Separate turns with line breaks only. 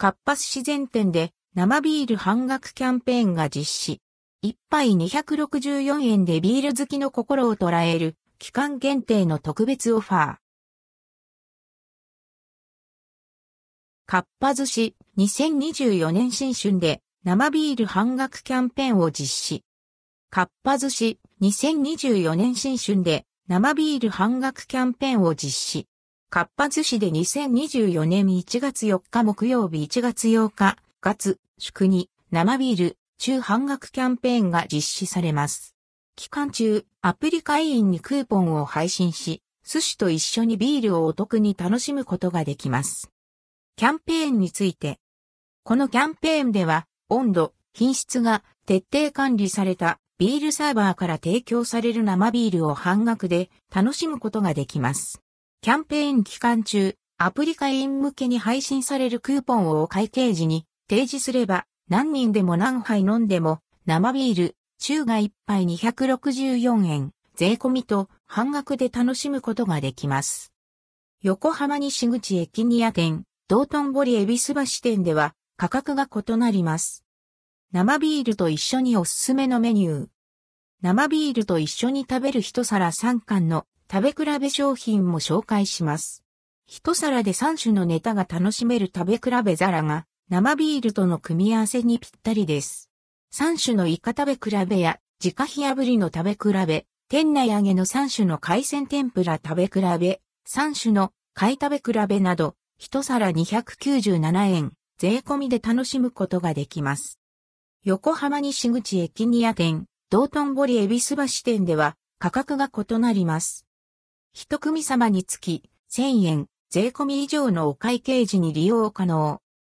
カッパス自然店で生ビール半額キャンペーンが実施。一杯264円でビール好きの心を捉える期間限定の特別オファー。カッパ寿司2024年新春で生ビール半額キャンペーンを実施。カッパ寿司2024年新春で生ビール半額キャンペーンを実施。カッパ寿司で2024年1月4日木曜日1月8日、月、祝に生ビール中半額キャンペーンが実施されます。期間中、アプリ会員にクーポンを配信し、寿司と一緒にビールをお得に楽しむことができます。キャンペーンについて。このキャンペーンでは、温度、品質が徹底管理されたビールサーバーから提供される生ビールを半額で楽しむことができます。キャンペーン期間中、アプリ会員向けに配信されるクーポンをお会計時に提示すれば、何人でも何杯飲んでも生ビール、中が1杯264円、税込みと半額で楽しむことができます。横浜西口駅ニア店、道頓堀恵比寿橋店では価格が異なります。生ビールと一緒におすすめのメニュー。生ビールと一緒に食べる一皿3貫の食べ比べ商品も紹介します。一皿で3種のネタが楽しめる食べ比べ皿が生ビールとの組み合わせにぴったりです。3種のイカ食べ比べや自家火炙りの食べ比べ、店内揚げの3種の海鮮天ぷら食べ比べ、3種の貝食べ比べなど、一皿297円、税込みで楽しむことができます。横浜西口駅ニア店、道頓堀恵比寿橋店では価格が異なります。一組様につき1000円、税込み以上のお会計時に利用可能。